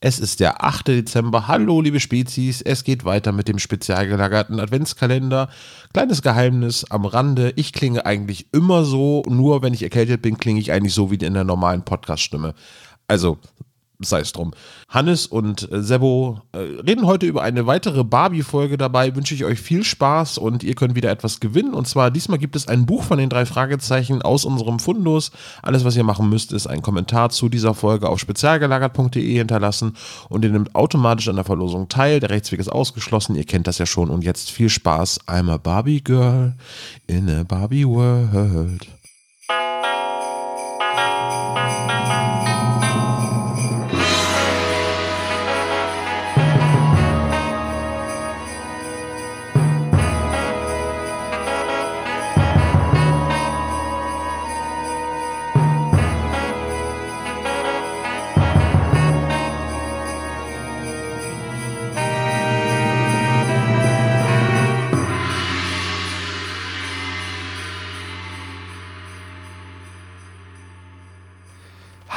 Es ist der 8. Dezember. Hallo, liebe Spezies. Es geht weiter mit dem spezial gelagerten Adventskalender. Kleines Geheimnis am Rande. Ich klinge eigentlich immer so, nur wenn ich erkältet bin, klinge ich eigentlich so wie in der normalen Podcast-Stimme. Also sei es drum. Hannes und äh, Sebo äh, reden heute über eine weitere Barbie-Folge. Dabei wünsche ich euch viel Spaß und ihr könnt wieder etwas gewinnen. Und zwar diesmal gibt es ein Buch von den drei Fragezeichen aus unserem Fundus. Alles, was ihr machen müsst, ist einen Kommentar zu dieser Folge auf spezialgelagert.de hinterlassen und ihr nehmt automatisch an der Verlosung teil. Der Rechtsweg ist ausgeschlossen. Ihr kennt das ja schon. Und jetzt viel Spaß. I'm a Barbie Girl in a Barbie World.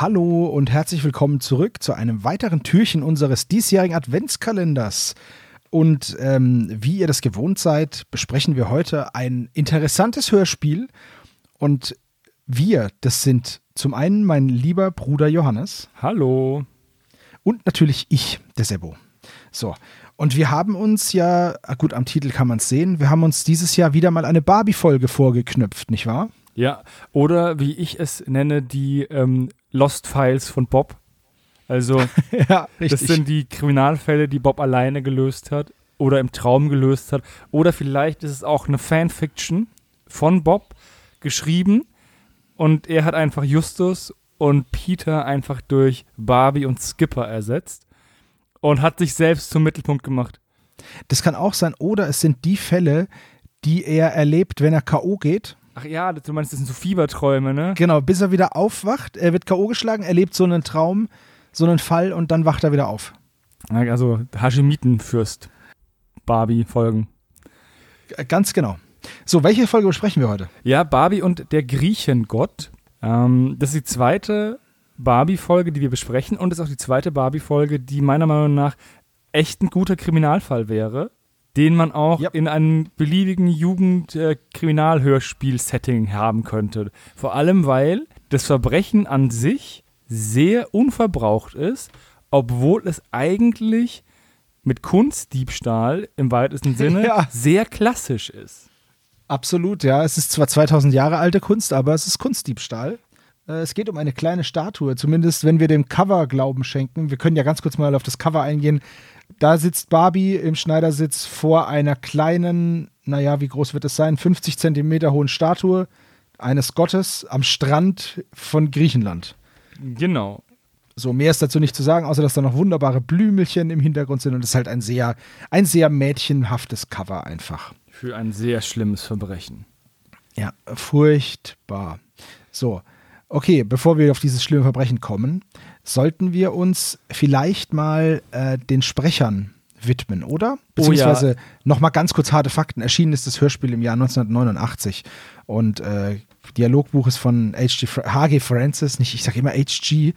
Hallo und herzlich willkommen zurück zu einem weiteren Türchen unseres diesjährigen Adventskalenders. Und ähm, wie ihr das gewohnt seid, besprechen wir heute ein interessantes Hörspiel. Und wir, das sind zum einen mein lieber Bruder Johannes. Hallo. Und natürlich ich, der Sebo. So, und wir haben uns ja, ah, gut, am Titel kann man es sehen, wir haben uns dieses Jahr wieder mal eine Barbie-Folge vorgeknüpft, nicht wahr? Ja, oder wie ich es nenne, die ähm, Lost Files von Bob. Also, ja, das sind die Kriminalfälle, die Bob alleine gelöst hat oder im Traum gelöst hat. Oder vielleicht ist es auch eine Fanfiction von Bob geschrieben und er hat einfach Justus und Peter einfach durch Barbie und Skipper ersetzt und hat sich selbst zum Mittelpunkt gemacht. Das kann auch sein. Oder es sind die Fälle, die er erlebt, wenn er K.O. geht Ach ja, du meinst, das sind so Fieberträume, ne? Genau, bis er wieder aufwacht, er wird K.O. geschlagen, erlebt so einen Traum, so einen Fall und dann wacht er wieder auf. Also Hashemitenfürst Barbie-Folgen. Ganz genau. So, welche Folge besprechen wir heute? Ja, Barbie und der Griechengott. Ähm, das ist die zweite Barbie-Folge, die wir besprechen und ist auch die zweite Barbie-Folge, die meiner Meinung nach echt ein guter Kriminalfall wäre den man auch yep. in einem beliebigen Jugend-Kriminalhörspiel-Setting haben könnte. Vor allem, weil das Verbrechen an sich sehr unverbraucht ist, obwohl es eigentlich mit Kunstdiebstahl im weitesten Sinne ja. sehr klassisch ist. Absolut, ja. Es ist zwar 2000 Jahre alte Kunst, aber es ist Kunstdiebstahl. Äh, es geht um eine kleine Statue, zumindest wenn wir dem Cover Glauben schenken. Wir können ja ganz kurz mal auf das Cover eingehen. Da sitzt Barbie im Schneidersitz vor einer kleinen, naja, wie groß wird es sein, 50 Zentimeter hohen Statue eines Gottes am Strand von Griechenland. Genau. So, mehr ist dazu nicht zu sagen, außer dass da noch wunderbare Blümelchen im Hintergrund sind und es ist halt ein sehr, ein sehr mädchenhaftes Cover einfach. Für ein sehr schlimmes Verbrechen. Ja, furchtbar. So, okay, bevor wir auf dieses schlimme Verbrechen kommen, sollten wir uns vielleicht mal äh, den Sprechern widmen, oder? Beziehungsweise oh ja. nochmal ganz kurz harte Fakten. Erschienen ist das Hörspiel im Jahr 1989 und äh, Dialogbuch ist von HG, HG Francis, nicht, ich sage immer HG,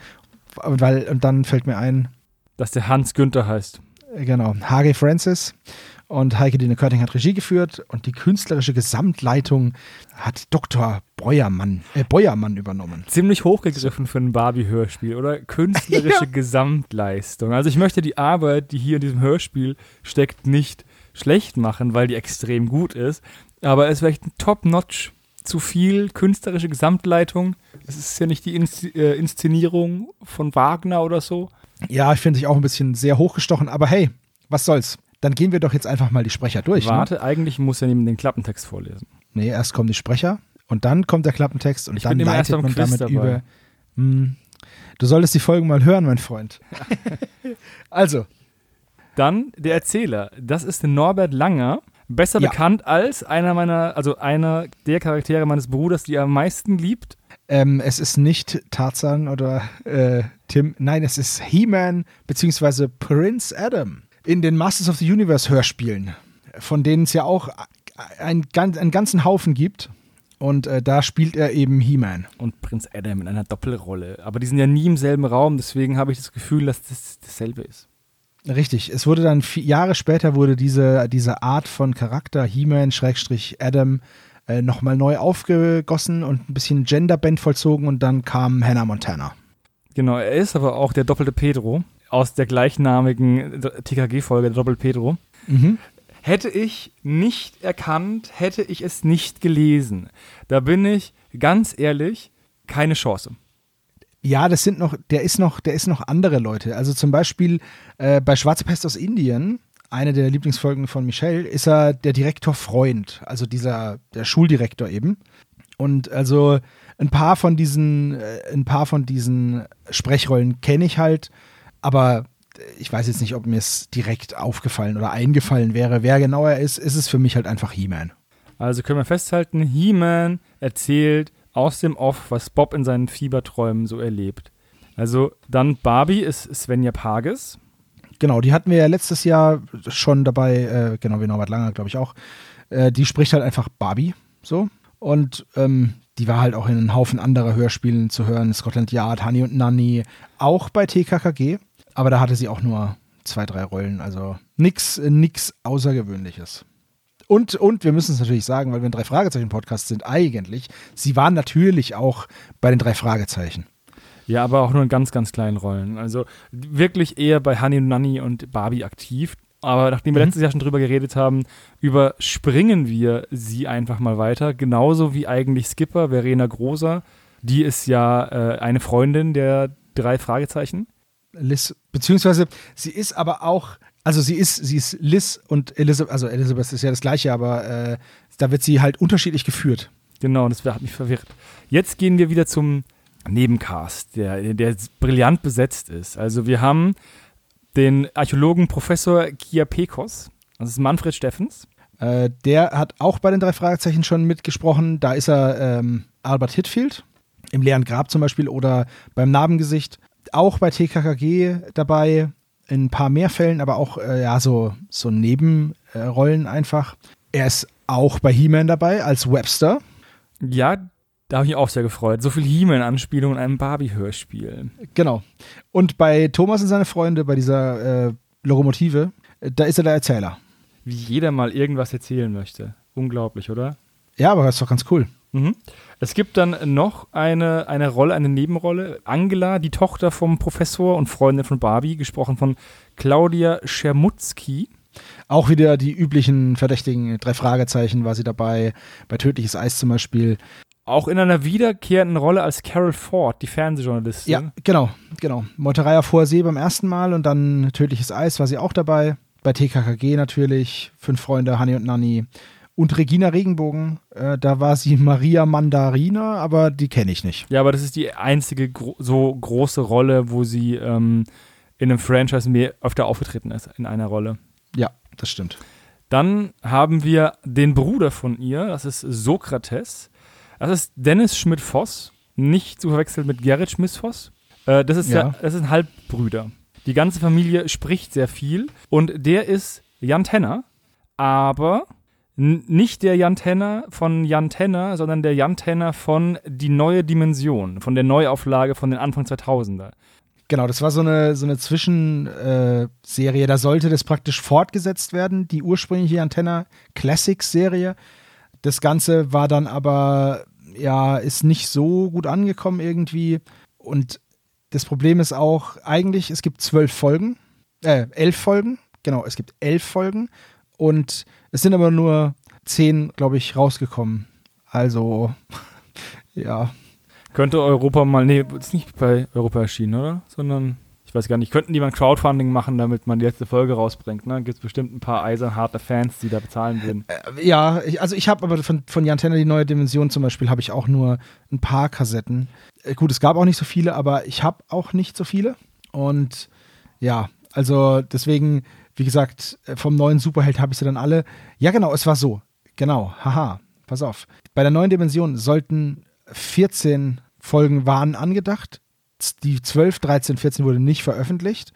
weil, und dann fällt mir ein. Dass der Hans Günther heißt. Genau, HG Francis und Heike Dine Körting hat Regie geführt und die künstlerische Gesamtleitung hat Dr. Beuermann, äh, Beuermann übernommen. Ziemlich hochgegriffen für ein Barbie-Hörspiel, oder? Künstlerische ja. Gesamtleistung. Also ich möchte die Arbeit, die hier in diesem Hörspiel steckt, nicht schlecht machen, weil die extrem gut ist. Aber es wäre echt ein Top-Notch. Zu viel künstlerische Gesamtleitung. Es ist ja nicht die äh, Inszenierung von Wagner oder so. Ja, ich finde sich auch ein bisschen sehr hochgestochen, aber hey, was soll's? Dann gehen wir doch jetzt einfach mal die Sprecher durch. Ne? Warte, ne? eigentlich muss ja jemand den Klappentext vorlesen. Nee, erst kommen die Sprecher und dann kommt der Klappentext und ich dann leitet man damit dabei. über. Mh, hm, du solltest die Folgen mal hören, mein Freund. also. Dann der Erzähler. Das ist Norbert Langer. Besser ja. bekannt als einer meiner, also einer der Charaktere meines Bruders, die er am meisten liebt. Ähm, es ist nicht Tarzan oder äh, Tim, nein, es ist He-Man beziehungsweise Prince Adam in den Masters of the Universe Hörspielen, von denen es ja auch ein, einen ganzen Haufen gibt. Und äh, da spielt er eben He-Man. Und Prinz Adam in einer Doppelrolle. Aber die sind ja nie im selben Raum, deswegen habe ich das Gefühl, dass das dasselbe ist. Richtig. Es wurde dann vier Jahre später wurde diese, diese Art von Charakter, He-Man, Schrägstrich Adam, äh, nochmal neu aufgegossen und ein bisschen Genderband vollzogen und dann kam Hannah Montana. Genau, er ist aber auch der doppelte Pedro aus der gleichnamigen TKG-Folge, der Doppel Pedro. Mhm. Hätte ich nicht erkannt, hätte ich es nicht gelesen. Da bin ich ganz ehrlich, keine Chance. Ja, das sind noch, der ist noch, der ist noch andere Leute. Also zum Beispiel äh, bei Schwarze Pest aus Indien, eine der Lieblingsfolgen von Michelle, ist er der Direktor Freund, also dieser, der Schuldirektor eben. Und also ein paar von diesen, äh, ein paar von diesen Sprechrollen kenne ich halt, aber ich weiß jetzt nicht, ob mir es direkt aufgefallen oder eingefallen wäre. Wer genau er ist, ist es für mich halt einfach He-Man. Also können wir festhalten, He-Man erzählt aus dem Off, was Bob in seinen Fieberträumen so erlebt. Also dann Barbie ist Svenja Pages. Genau, die hatten wir ja letztes Jahr schon dabei, äh, genau wie Norbert Langer, glaube ich auch. Äh, die spricht halt einfach Barbie so. Und ähm, die war halt auch in einem Haufen anderer Hörspielen zu hören. Scotland Yard, Honey und Nanny, auch bei TKKG. Aber da hatte sie auch nur zwei, drei Rollen. Also nichts nix Außergewöhnliches. Und, und wir müssen es natürlich sagen, weil wir ein Drei-Fragezeichen-Podcast sind, eigentlich, sie waren natürlich auch bei den drei Fragezeichen. Ja, aber auch nur in ganz, ganz kleinen Rollen. Also wirklich eher bei Honey und Nanny und Barbie aktiv. Aber nachdem wir mhm. letztes Jahr schon drüber geredet haben, überspringen wir sie einfach mal weiter. Genauso wie eigentlich Skipper, Verena Großer. Die ist ja äh, eine Freundin der drei Fragezeichen. Liz, beziehungsweise sie ist aber auch, also sie ist, sie ist Liz und Elizabeth, also Elizabeth ist ja das gleiche, aber äh, da wird sie halt unterschiedlich geführt. Genau, das hat mich verwirrt. Jetzt gehen wir wieder zum Nebencast, der, der brillant besetzt ist. Also wir haben den Archäologen Professor Kia Pekos, das ist Manfred Steffens. Äh, der hat auch bei den drei Fragezeichen schon mitgesprochen. Da ist er ähm, Albert Hitfield im leeren Grab zum Beispiel oder beim Narbengesicht auch bei TKKG dabei, in ein paar mehr Fällen, aber auch äh, ja, so, so Nebenrollen äh, einfach. Er ist auch bei He-Man dabei als Webster. Ja, da habe ich mich auch sehr gefreut. So viel He-Man-Anspielung in einem Barbie-Hörspiel. Genau. Und bei Thomas und seine Freunde, bei dieser äh, Lokomotive, da ist er der Erzähler. Wie jeder mal irgendwas erzählen möchte. Unglaublich, oder? Ja, aber das ist doch ganz cool. Mhm. Es gibt dann noch eine, eine Rolle, eine Nebenrolle. Angela, die Tochter vom Professor und Freundin von Barbie, gesprochen von Claudia Schermutzki. Auch wieder die üblichen verdächtigen drei Fragezeichen war sie dabei. Bei Tödliches Eis zum Beispiel. Auch in einer wiederkehrenden Rolle als Carol Ford, die Fernsehjournalistin. Ja, genau, genau. Meuterei auf hoher See beim ersten Mal und dann Tödliches Eis war sie auch dabei. Bei TKKG natürlich, Fünf Freunde, Honey und Nanny. Und Regina Regenbogen, äh, da war sie Maria Mandarina, aber die kenne ich nicht. Ja, aber das ist die einzige gro so große Rolle, wo sie ähm, in einem Franchise mehr öfter aufgetreten ist, in einer Rolle. Ja, das stimmt. Dann haben wir den Bruder von ihr, das ist Sokrates. Das ist Dennis Schmidt-Voss, nicht zu verwechseln mit Gerrit Schmidt-Voss. Äh, das, ist ja. ja, das sind Halbbrüder. Die ganze Familie spricht sehr viel und der ist Jan Tenner, aber nicht der Jan Tenner von Jan Tenner, sondern der Jan Tenner von Die neue Dimension, von der Neuauflage von den Anfang 2000er. Genau, das war so eine, so eine Zwischenserie. Äh, da sollte das praktisch fortgesetzt werden, die ursprüngliche Jan Tenner Classics-Serie. Das Ganze war dann aber, ja, ist nicht so gut angekommen irgendwie. Und das Problem ist auch, eigentlich, es gibt zwölf Folgen, äh, elf Folgen. Genau, es gibt elf Folgen. Und es sind aber nur zehn, glaube ich, rausgekommen. Also, ja. Könnte Europa mal, nee, ist nicht bei Europa erschienen, oder? Sondern, ich weiß gar nicht, könnten die mal ein Crowdfunding machen, damit man die letzte Folge rausbringt, ne? Gibt es bestimmt ein paar eisenharte Fans, die da bezahlen würden. Äh, ja, ich, also ich habe aber von, von Jan Tenner die neue Dimension zum Beispiel, habe ich auch nur ein paar Kassetten. Äh, gut, es gab auch nicht so viele, aber ich habe auch nicht so viele. Und ja, also deswegen wie gesagt, äh, vom neuen Superheld habe ich sie dann alle. Ja, genau, es war so. Genau, haha, pass auf. Bei der neuen Dimension sollten 14 Folgen waren angedacht. Die 12, 13, 14 wurde nicht veröffentlicht.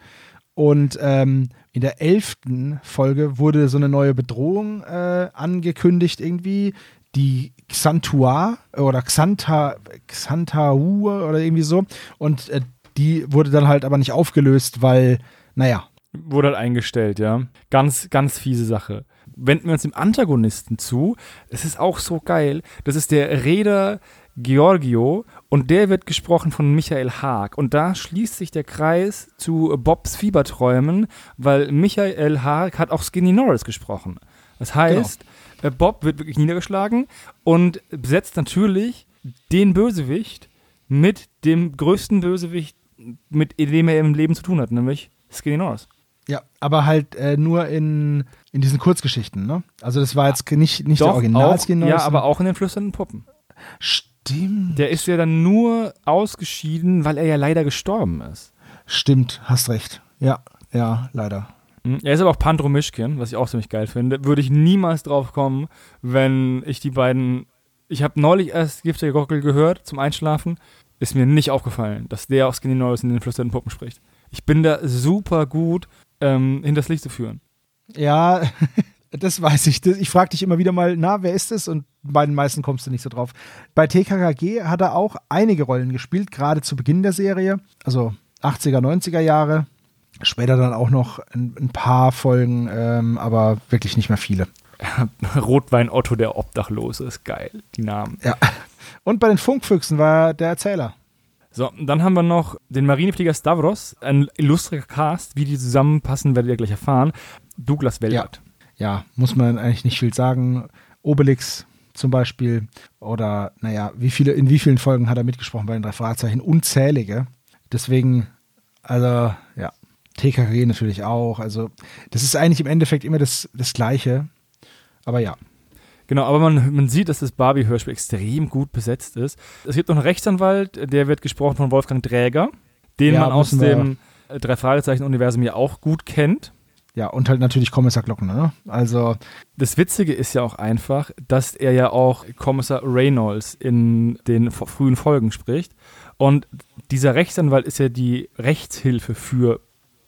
Und ähm, in der elften Folge wurde so eine neue Bedrohung äh, angekündigt irgendwie, die Xantua oder Xanta, Xantaur oder irgendwie so. Und äh, die wurde dann halt aber nicht aufgelöst, weil, naja. Wurde halt eingestellt, ja. Ganz, ganz fiese Sache. Wenden wir uns dem Antagonisten zu. Es ist auch so geil. Das ist der Reeder Giorgio und der wird gesprochen von Michael Haag. Und da schließt sich der Kreis zu Bobs Fieberträumen, weil Michael Haag hat auch Skinny Norris gesprochen. Das heißt, genau. Bob wird wirklich niedergeschlagen und besetzt natürlich den Bösewicht mit dem größten Bösewicht, mit dem er im Leben zu tun hat, nämlich Skinny Norris. Ja, aber halt äh, nur in, in diesen Kurzgeschichten, ne? Also das war jetzt nicht, nicht Doch, der Original Norris. Ja, aber auch in den flüsternden Puppen. Stimmt. Der ist ja dann nur ausgeschieden, weil er ja leider gestorben ist. Stimmt, hast recht. Ja, ja, leider. Hm, er ist aber auch Pandro Mischkin, was ich auch ziemlich geil finde. Würde ich niemals drauf kommen, wenn ich die beiden. Ich habe neulich erst Giftige Gockel gehört zum Einschlafen. Ist mir nicht aufgefallen, dass der aus Skinny Norris in den flüsternden Puppen spricht. Ich bin da super gut ähm, hinters Licht zu führen. Ja, das weiß ich. Ich frage dich immer wieder mal, na, wer ist es? Und bei den meisten kommst du nicht so drauf. Bei TKKG hat er auch einige Rollen gespielt, gerade zu Beginn der Serie, also 80er, 90er Jahre. Später dann auch noch ein, ein paar Folgen, ähm, aber wirklich nicht mehr viele. Rotwein Otto der Obdachlose ist geil, die Namen. Ja. Und bei den Funkfüchsen war er der Erzähler. So, dann haben wir noch den Marineflieger Stavros, ein illustrer Cast. Wie die zusammenpassen, werdet ihr gleich erfahren. Douglas Wellert. Ja. ja, muss man eigentlich nicht viel sagen. Obelix zum Beispiel. Oder, naja, wie viele, in wie vielen Folgen hat er mitgesprochen bei den drei Fragezeichen? Unzählige. Deswegen, also, ja. TKG natürlich auch. Also, das ist eigentlich im Endeffekt immer das, das Gleiche. Aber ja. Genau, aber man, man sieht, dass das Barbie-Hörspiel extrem gut besetzt ist. Es gibt noch einen Rechtsanwalt, der wird gesprochen von Wolfgang Dräger, den ja, man aus dem Drei-Fragezeichen-Universum ja auch gut kennt. Ja, und halt natürlich Kommissar Glockner, ne? Also. Das Witzige ist ja auch einfach, dass er ja auch Kommissar Reynolds in den frühen Folgen spricht. Und dieser Rechtsanwalt ist ja die Rechtshilfe für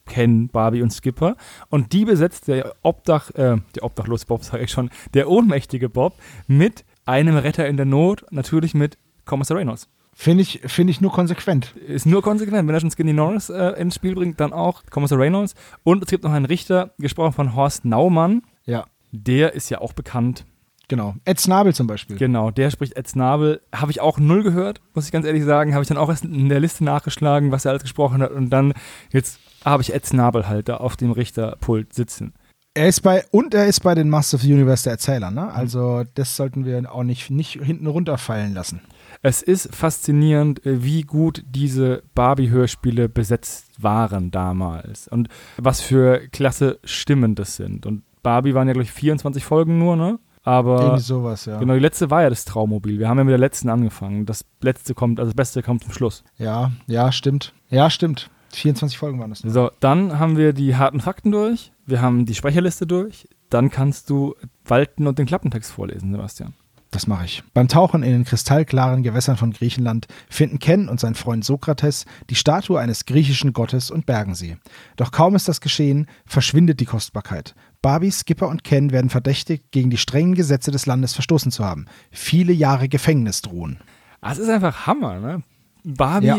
Ken, Barbie und Skipper. Und die besetzt der Obdach, äh, der obdachlose Bob, sage ich schon, der ohnmächtige Bob mit einem Retter in der Not, natürlich mit Kommissar Reynolds. Finde ich, find ich nur konsequent. Ist nur konsequent. Wenn er schon Skinny Norris äh, ins Spiel bringt, dann auch Kommissar Reynolds. Und es gibt noch einen Richter, gesprochen von Horst Naumann. Ja. Der ist ja auch bekannt. Genau. Ed Snabel zum Beispiel. Genau, der spricht Ed Snabel. Habe ich auch null gehört, muss ich ganz ehrlich sagen. Habe ich dann auch erst in der Liste nachgeschlagen, was er alles gesprochen hat. Und dann jetzt habe ich Ed Snabel halt da auf dem Richterpult sitzen. Er ist bei, und er ist bei den Masters of the Universe der Erzähler, ne? Also das sollten wir auch nicht, nicht hinten runterfallen lassen. Es ist faszinierend, äh, wie gut diese Barbie-Hörspiele besetzt waren damals und was für klasse Stimmen das sind. Und Barbie waren ja, glaube ich, 24 Folgen nur, ne? Aber Irgendwie sowas, ja. Genau, die letzte war ja das Traummobil. Wir haben ja mit der letzten angefangen. Das letzte kommt, also das Beste kommt zum Schluss. Ja, ja, stimmt. Ja, stimmt. 24 Folgen waren das. Nur. So, dann haben wir die harten Fakten durch, wir haben die Sprecherliste durch, dann kannst du Walten und den Klappentext vorlesen, Sebastian. Das mache ich. Beim Tauchen in den kristallklaren Gewässern von Griechenland finden Ken und sein Freund Sokrates die Statue eines griechischen Gottes und bergen sie. Doch kaum ist das geschehen, verschwindet die Kostbarkeit. Barbie, Skipper und Ken werden verdächtigt, gegen die strengen Gesetze des Landes verstoßen zu haben. Viele Jahre Gefängnis drohen. Das ist einfach Hammer, ne? Barbie ja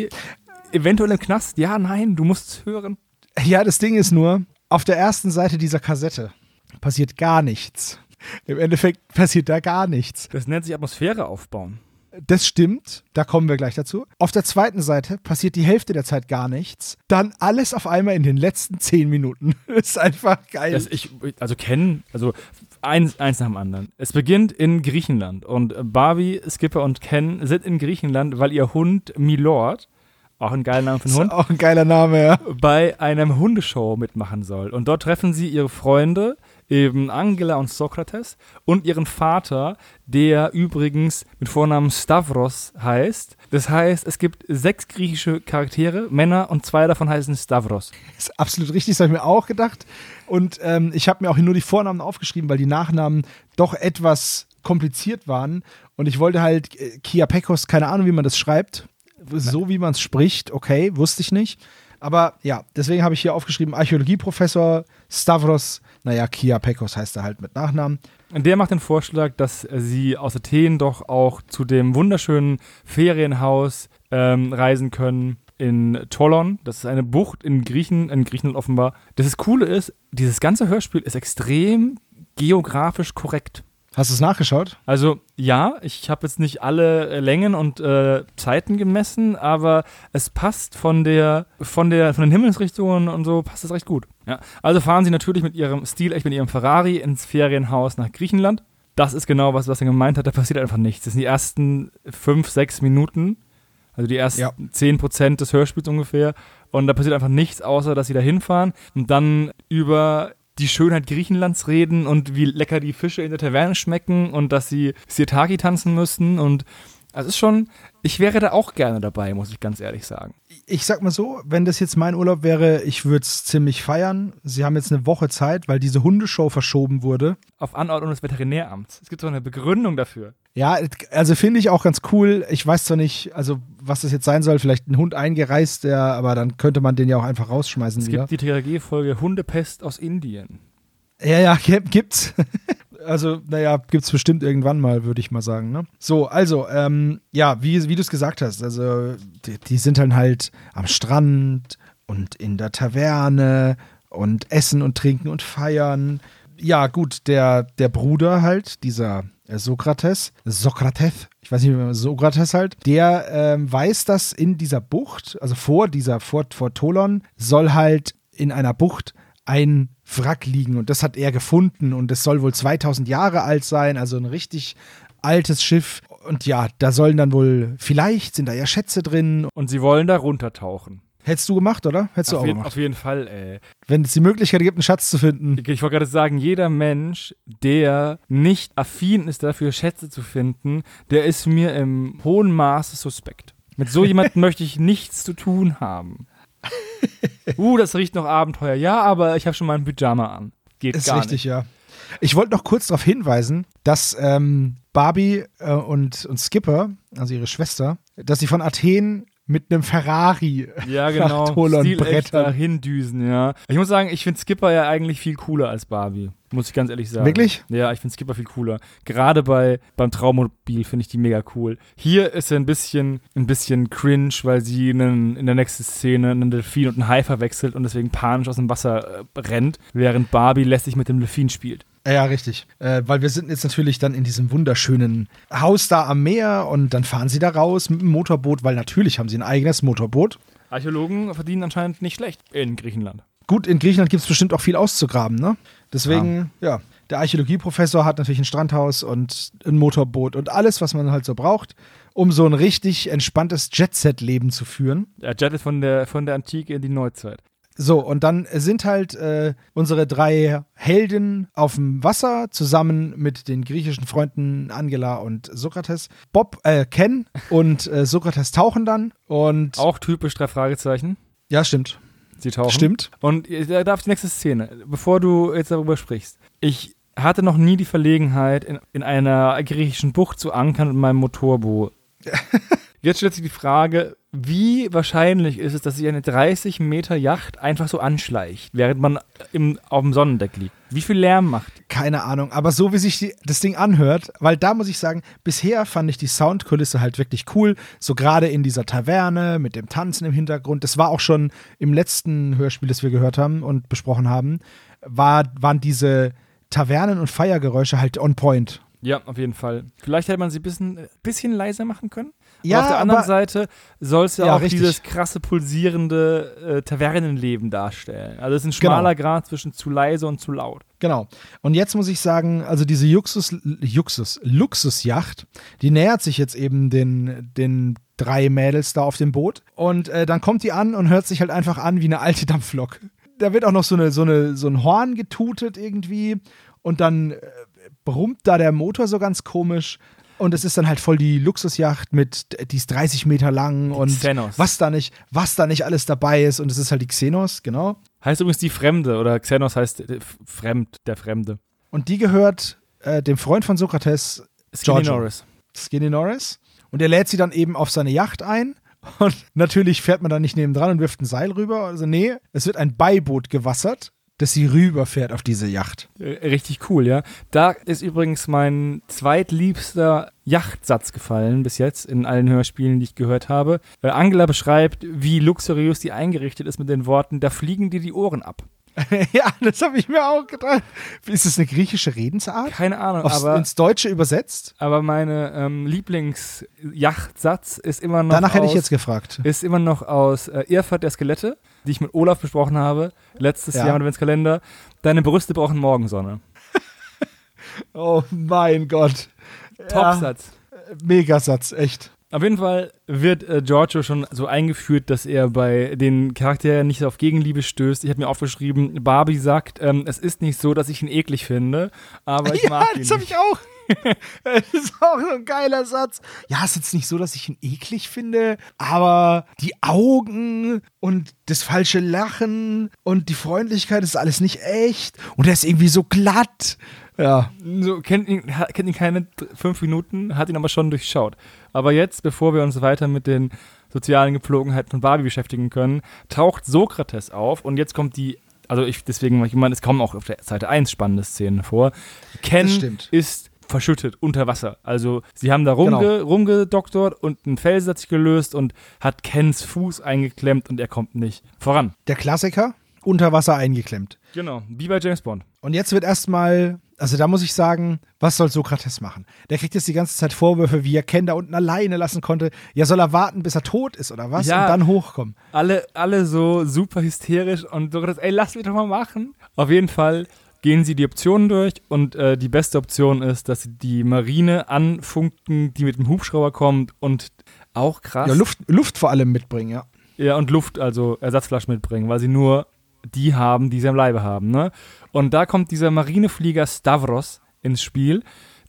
eventuell im Knast? Ja, nein, du musst es hören. Ja, das Ding ist nur, auf der ersten Seite dieser Kassette passiert gar nichts. Im Endeffekt passiert da gar nichts. Das nennt sich Atmosphäre aufbauen. Das stimmt, da kommen wir gleich dazu. Auf der zweiten Seite passiert die Hälfte der Zeit gar nichts. Dann alles auf einmal in den letzten zehn Minuten. Das ist einfach geil. Das ich, also kennen, also eins, eins nach dem anderen. Es beginnt in Griechenland und Barbie, Skipper und Ken sind in Griechenland, weil ihr Hund Milord auch ein geiler Name für einen Hund. Auch ein geiler Name, ja. Bei einem Hundeshow mitmachen soll. Und dort treffen sie ihre Freunde, eben Angela und Sokrates, und ihren Vater, der übrigens mit Vornamen Stavros heißt. Das heißt, es gibt sechs griechische Charaktere, Männer, und zwei davon heißen Stavros. Das ist absolut richtig, das habe ich mir auch gedacht. Und ähm, ich habe mir auch nur die Vornamen aufgeschrieben, weil die Nachnamen doch etwas kompliziert waren. Und ich wollte halt äh, Kia Pekos, keine Ahnung, wie man das schreibt, so wie man es spricht, okay, wusste ich nicht. Aber ja, deswegen habe ich hier aufgeschrieben, Archäologieprofessor Stavros, naja, Kiapekos heißt er halt mit Nachnamen. Der macht den Vorschlag, dass sie aus Athen doch auch zu dem wunderschönen Ferienhaus ähm, reisen können in Tolon. Das ist eine Bucht in Griechen, in Griechenland offenbar. Das Coole ist, dieses ganze Hörspiel ist extrem geografisch korrekt. Hast du es nachgeschaut? Also ja, ich habe jetzt nicht alle äh, Längen und äh, Zeiten gemessen, aber es passt von der, von der, von den Himmelsrichtungen und so passt es recht gut. Ja. Also fahren sie natürlich mit ihrem Stil, echt mit ihrem Ferrari ins Ferienhaus nach Griechenland. Das ist genau was, was er gemeint hat. Da passiert einfach nichts. Das sind die ersten fünf, sechs Minuten, also die ersten zehn ja. Prozent des Hörspiels ungefähr. Und da passiert einfach nichts, außer dass sie da hinfahren und dann über die Schönheit Griechenlands reden und wie lecker die Fische in der Taverne schmecken und dass sie Sirtaki tanzen müssen und es ist schon, ich wäre da auch gerne dabei, muss ich ganz ehrlich sagen. Ich sag mal so, wenn das jetzt mein Urlaub wäre, ich würde es ziemlich feiern. Sie haben jetzt eine Woche Zeit, weil diese Hundeshow verschoben wurde. Auf Anordnung des Veterinäramts. Es gibt so eine Begründung dafür. Ja, also finde ich auch ganz cool. Ich weiß zwar nicht, also was das jetzt sein soll, vielleicht ein Hund eingereist, der, aber dann könnte man den ja auch einfach rausschmeißen. Es wieder. gibt die TRG-Folge Hundepest aus Indien. Ja, ja, gibt's. Also, naja, gibt es bestimmt irgendwann mal, würde ich mal sagen. Ne? So, also, ähm, ja, wie, wie du es gesagt hast, also, die, die, sind dann halt am Strand und in der Taverne und essen und trinken und feiern. Ja, gut, der, der Bruder halt, dieser äh, Sokrates, Sokrates, ich weiß nicht, Sokrates halt, der ähm, weiß, dass in dieser Bucht, also vor dieser, vor, vor Tolon, soll halt in einer Bucht ein Wrack liegen und das hat er gefunden und es soll wohl 2000 Jahre alt sein, also ein richtig altes Schiff. Und ja, da sollen dann wohl, vielleicht sind da ja Schätze drin. Und sie wollen da runtertauchen. Hättest du gemacht, oder? Hättest auf du auch jeden, gemacht. Auf jeden Fall, ey. Wenn es die Möglichkeit gibt, einen Schatz zu finden. Ich, ich wollte gerade sagen, jeder Mensch, der nicht affin ist dafür, Schätze zu finden, der ist mir im hohen Maße suspekt. Mit so jemandem möchte ich nichts zu tun haben. Uh, das riecht noch Abenteuer. Ja, aber ich habe schon mal ein Pyjama an. Geht ist gar richtig, nicht. ja. Ich wollte noch kurz darauf hinweisen, dass ähm, Barbie äh, und, und Skipper, also ihre Schwester, dass sie von Athen mit einem Ferrari ja, genau. nach Tolon brettern. hindüsen, ja. Ich muss sagen, ich finde Skipper ja eigentlich viel cooler als Barbie. Muss ich ganz ehrlich sagen. Wirklich? Ja, ich finde Skipper viel cooler. Gerade bei, beim Traummobil finde ich die mega cool. Hier ist er ein bisschen, ein bisschen cringe, weil sie einen, in der nächsten Szene einen Delfin und einen Hai verwechselt und deswegen panisch aus dem Wasser äh, rennt, während Barbie lästig mit dem Delfin spielt. Ja, richtig. Äh, weil wir sind jetzt natürlich dann in diesem wunderschönen Haus da am Meer und dann fahren sie da raus mit dem Motorboot, weil natürlich haben sie ein eigenes Motorboot. Archäologen verdienen anscheinend nicht schlecht in Griechenland. Gut, in Griechenland gibt es bestimmt auch viel auszugraben, ne? Deswegen, ja. ja, der Archäologieprofessor hat natürlich ein Strandhaus und ein Motorboot und alles, was man halt so braucht, um so ein richtig entspanntes Jet-Set-Leben zu führen. Ja, Jet ist von der, von der Antike in die Neuzeit. So, und dann sind halt äh, unsere drei Helden auf dem Wasser zusammen mit den griechischen Freunden Angela und Sokrates. Bob, äh, Ken und äh, Sokrates tauchen dann und. Auch typisch drei Fragezeichen. Ja, stimmt. Sie tauchen. Stimmt. Und da darf die nächste Szene, bevor du jetzt darüber sprichst. Ich hatte noch nie die Verlegenheit, in, in einer griechischen Bucht zu ankern mit meinem Motorboot. Jetzt stellt sich die Frage, wie wahrscheinlich ist es, dass sich eine 30 Meter Yacht einfach so anschleicht, während man im, auf dem Sonnendeck liegt? Wie viel Lärm macht? Keine Ahnung, aber so wie sich die, das Ding anhört, weil da muss ich sagen, bisher fand ich die Soundkulisse halt wirklich cool, so gerade in dieser Taverne mit dem Tanzen im Hintergrund. Das war auch schon im letzten Hörspiel, das wir gehört haben und besprochen haben, war, waren diese Tavernen- und Feiergeräusche halt on point. Ja, auf jeden Fall. Vielleicht hätte man sie ein bisschen, bisschen leiser machen können. Ja, auf der anderen Seite soll es ja, ja, auch richtig. dieses krasse, pulsierende äh, Tavernenleben darstellen. Also es ist ein schmaler genau. Grad zwischen zu leise und zu laut. Genau. Und jetzt muss ich sagen, also diese Juxus, Juxus, Luxusjacht, die nähert sich jetzt eben den, den drei Mädels da auf dem Boot. Und äh, dann kommt die an und hört sich halt einfach an wie eine alte Dampflok. Da wird auch noch so, eine, so, eine, so ein Horn getutet irgendwie. Und dann äh, brummt da der Motor so ganz komisch. Und es ist dann halt voll die Luxusjacht mit, die ist 30 Meter lang die und Xenos. was da nicht, was da nicht alles dabei ist. Und es ist halt die Xenos, genau. Heißt übrigens die Fremde oder Xenos heißt äh, Fremd, der Fremde. Und die gehört äh, dem Freund von Sokrates, Skinny Giorgio. Norris. Skinny Norris. Und er lädt sie dann eben auf seine Yacht ein Und natürlich fährt man da nicht neben dran und wirft ein Seil rüber. Also nee, es wird ein Beiboot gewassert dass sie rüberfährt auf diese Yacht. Äh, richtig cool, ja. Da ist übrigens mein zweitliebster Yachtsatz gefallen bis jetzt in allen Hörspielen, die ich gehört habe. Äh, Angela beschreibt, wie luxuriös die eingerichtet ist mit den Worten, da fliegen dir die Ohren ab. ja, das habe ich mir auch gedacht. Ist es eine griechische Redensart? Keine Ahnung, Aufs, aber ins Deutsche übersetzt. Aber meine ähm, Lieblingsjachtsatz ist immer noch. Danach aus, hätte ich jetzt gefragt. Ist immer noch aus äh, Irrfahrt der Skelette, die ich mit Olaf besprochen habe, letztes ja. Jahr im Adventskalender. Deine Brüste brauchen Morgensonne. oh mein Gott. Topsatz. Ja, Megasatz, echt. Auf jeden Fall wird äh, Giorgio schon so eingeführt, dass er bei den Charakteren nicht auf Gegenliebe stößt. Ich habe mir aufgeschrieben, Barbie sagt, ähm, es ist nicht so, dass ich ihn eklig finde, aber ich ja, mag ihn. das habe ich auch. das ist auch so ein geiler Satz. Ja, es ist jetzt nicht so, dass ich ihn eklig finde, aber die Augen und das falsche Lachen und die Freundlichkeit ist alles nicht echt und er ist irgendwie so glatt. Ja. So, kennt, ihn, kennt ihn keine fünf Minuten, hat ihn aber schon durchschaut. Aber jetzt, bevor wir uns weiter mit den sozialen Gepflogenheiten von Barbie beschäftigen können, taucht Sokrates auf und jetzt kommt die, also ich, deswegen, ich meine, es kommen auch auf der Seite 1 spannende Szenen vor. Ken ist verschüttet unter Wasser. Also sie haben da rumge genau. rumgedoktort und ein Fels hat sich gelöst und hat Kens Fuß eingeklemmt und er kommt nicht voran. Der Klassiker, unter Wasser eingeklemmt. Genau, wie bei James Bond. Und jetzt wird erstmal also da muss ich sagen, was soll Sokrates machen? Der kriegt jetzt die ganze Zeit Vorwürfe, wie er Ken da unten alleine lassen konnte. Ja, soll er warten, bis er tot ist oder was? Ja, und dann hochkommen. Alle, alle so super hysterisch und Sokrates, ey, lass mich doch mal machen. Auf jeden Fall gehen sie die Optionen durch und äh, die beste Option ist, dass sie die Marine anfunken, die mit dem Hubschrauber kommt und auch krass. Ja, Luft, Luft vor allem mitbringen, ja. Ja, und Luft, also Ersatzflaschen mitbringen, weil sie nur die haben, die sie am Leibe haben. Ne? Und da kommt dieser Marineflieger Stavros ins Spiel,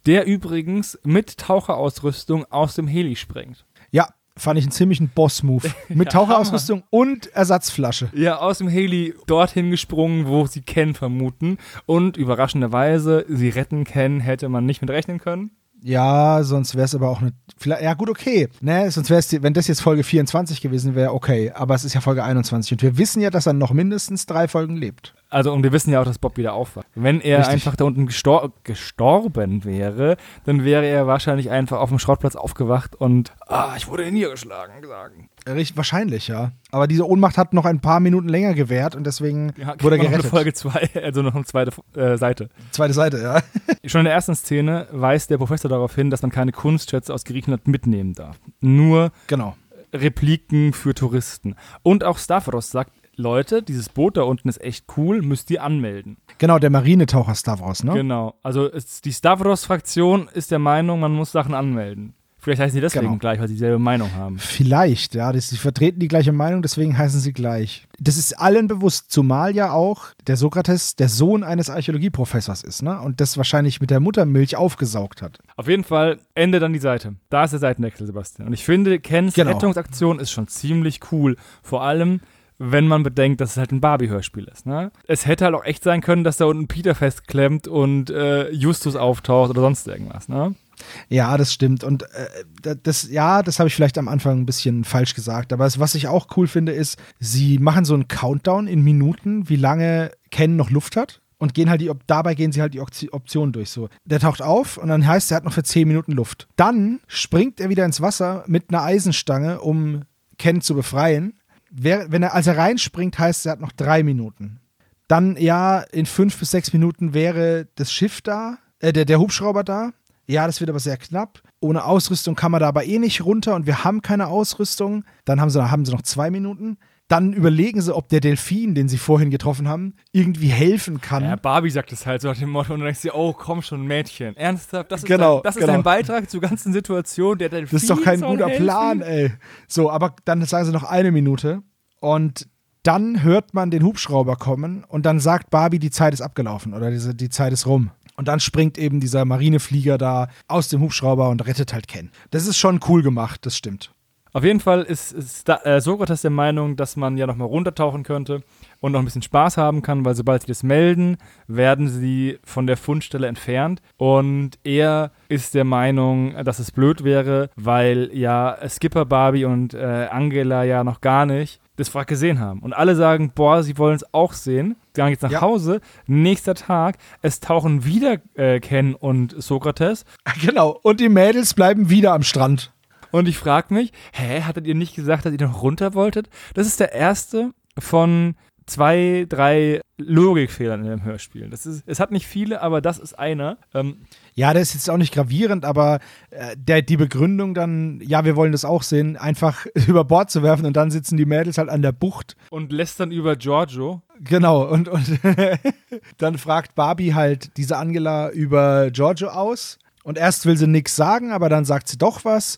der übrigens mit Taucherausrüstung aus dem Heli springt. Ja, fand ich einen ziemlichen Boss-Move. Mit ja, Taucherausrüstung Hammer. und Ersatzflasche. Ja, aus dem Heli dorthin gesprungen, wo sie Ken vermuten. Und überraschenderweise, sie retten Ken, hätte man nicht mit rechnen können. Ja, sonst wäre es aber auch eine. Ja, gut, okay. Ne, sonst wäre es, wenn das jetzt Folge 24 gewesen wäre, okay. Aber es ist ja Folge 21 und wir wissen ja, dass er noch mindestens drei Folgen lebt. Also, und wir wissen ja auch, dass Bob wieder aufwacht. Wenn er Richtig. einfach da unten gestor gestorben wäre, dann wäre er wahrscheinlich einfach auf dem Schrottplatz aufgewacht und, ah, ich wurde niedergeschlagen, sagen. Richtig, wahrscheinlich, ja. Aber diese Ohnmacht hat noch ein paar Minuten länger gewährt und deswegen ja, wurde er gerettet. Noch Folge 2, also noch eine zweite äh, Seite. Zweite Seite, ja. Schon in der ersten Szene weist der Professor darauf hin, dass man keine Kunstschätze aus Griechenland mitnehmen darf. Nur genau. Repliken für Touristen. Und auch Stavros sagt, Leute, dieses Boot da unten ist echt cool, müsst ihr anmelden. Genau, der Marinetaucher Stavros, ne? Genau. Also die Stavros-Fraktion ist der Meinung, man muss Sachen anmelden. Vielleicht heißen sie deswegen genau. gleich, weil sie dieselbe Meinung haben. Vielleicht, ja. Sie vertreten die gleiche Meinung, deswegen heißen sie gleich. Das ist allen bewusst, zumal ja auch der Sokrates der Sohn eines Archäologieprofessors ist, ne? Und das wahrscheinlich mit der Muttermilch aufgesaugt hat. Auf jeden Fall, Ende dann die Seite. Da ist der Seitenwechsel, Sebastian. Und ich finde, Kens genau. Rettungsaktion ist schon ziemlich cool. Vor allem, wenn man bedenkt, dass es halt ein Barbie-Hörspiel ist. Ne? Es hätte halt auch echt sein können, dass da unten Peter festklemmt und äh, Justus auftaucht oder sonst irgendwas. Ne? Ja, das stimmt. Und äh, das, ja, das habe ich vielleicht am Anfang ein bisschen falsch gesagt. Aber was ich auch cool finde, ist, sie machen so einen Countdown in Minuten, wie lange Ken noch Luft hat. Und gehen halt die, dabei gehen sie halt die Optionen durch. So, der taucht auf und dann heißt, er hat noch für 10 Minuten Luft. Dann springt er wieder ins Wasser mit einer Eisenstange, um Ken zu befreien. Wenn er, als er reinspringt, heißt, er hat noch drei Minuten. Dann, ja, in fünf bis sechs Minuten wäre das Schiff da, äh, der, der Hubschrauber da. Ja, das wird aber sehr knapp. Ohne Ausrüstung kann man da aber eh nicht runter und wir haben keine Ausrüstung. Dann haben sie, haben sie noch zwei Minuten. Dann überlegen sie, ob der Delfin, den sie vorhin getroffen haben, irgendwie helfen kann. Ja, Barbie sagt es halt so nach dem Motto und dann denkst du, oh komm schon, Mädchen. Ernsthaft? Das ist, genau, dein, das genau. ist dein Beitrag zur ganzen Situation. Der Delfin das ist doch kein guter helfen. Plan, ey. So, aber dann sagen sie noch eine Minute und dann hört man den Hubschrauber kommen und dann sagt Barbie, die Zeit ist abgelaufen oder diese, die Zeit ist rum. Und dann springt eben dieser Marineflieger da aus dem Hubschrauber und rettet halt Ken. Das ist schon cool gemacht, das stimmt. Auf jeden Fall ist, ist da, äh, Sokrates der Meinung, dass man ja nochmal runtertauchen könnte und noch ein bisschen Spaß haben kann, weil sobald sie das melden, werden sie von der Fundstelle entfernt. Und er ist der Meinung, dass es blöd wäre, weil ja Skipper Barbie und äh, Angela ja noch gar nicht das Wrack gesehen haben. Und alle sagen, boah, sie wollen es auch sehen. Sie gehen jetzt nach ja. Hause. Nächster Tag, es tauchen wieder äh, Ken und Sokrates. Genau. Und die Mädels bleiben wieder am Strand. Und ich frage mich, hä, hattet ihr nicht gesagt, dass ihr noch runter wolltet? Das ist der erste von zwei, drei Logikfehlern in dem Hörspiel. Das ist, es hat nicht viele, aber das ist einer. Ähm, ja, der ist jetzt auch nicht gravierend, aber äh, der, die Begründung dann, ja, wir wollen das auch sehen, einfach über Bord zu werfen und dann sitzen die Mädels halt an der Bucht. Und lästern über Giorgio. Genau, und, und dann fragt Barbie halt diese Angela über Giorgio aus. Und erst will sie nichts sagen, aber dann sagt sie doch was.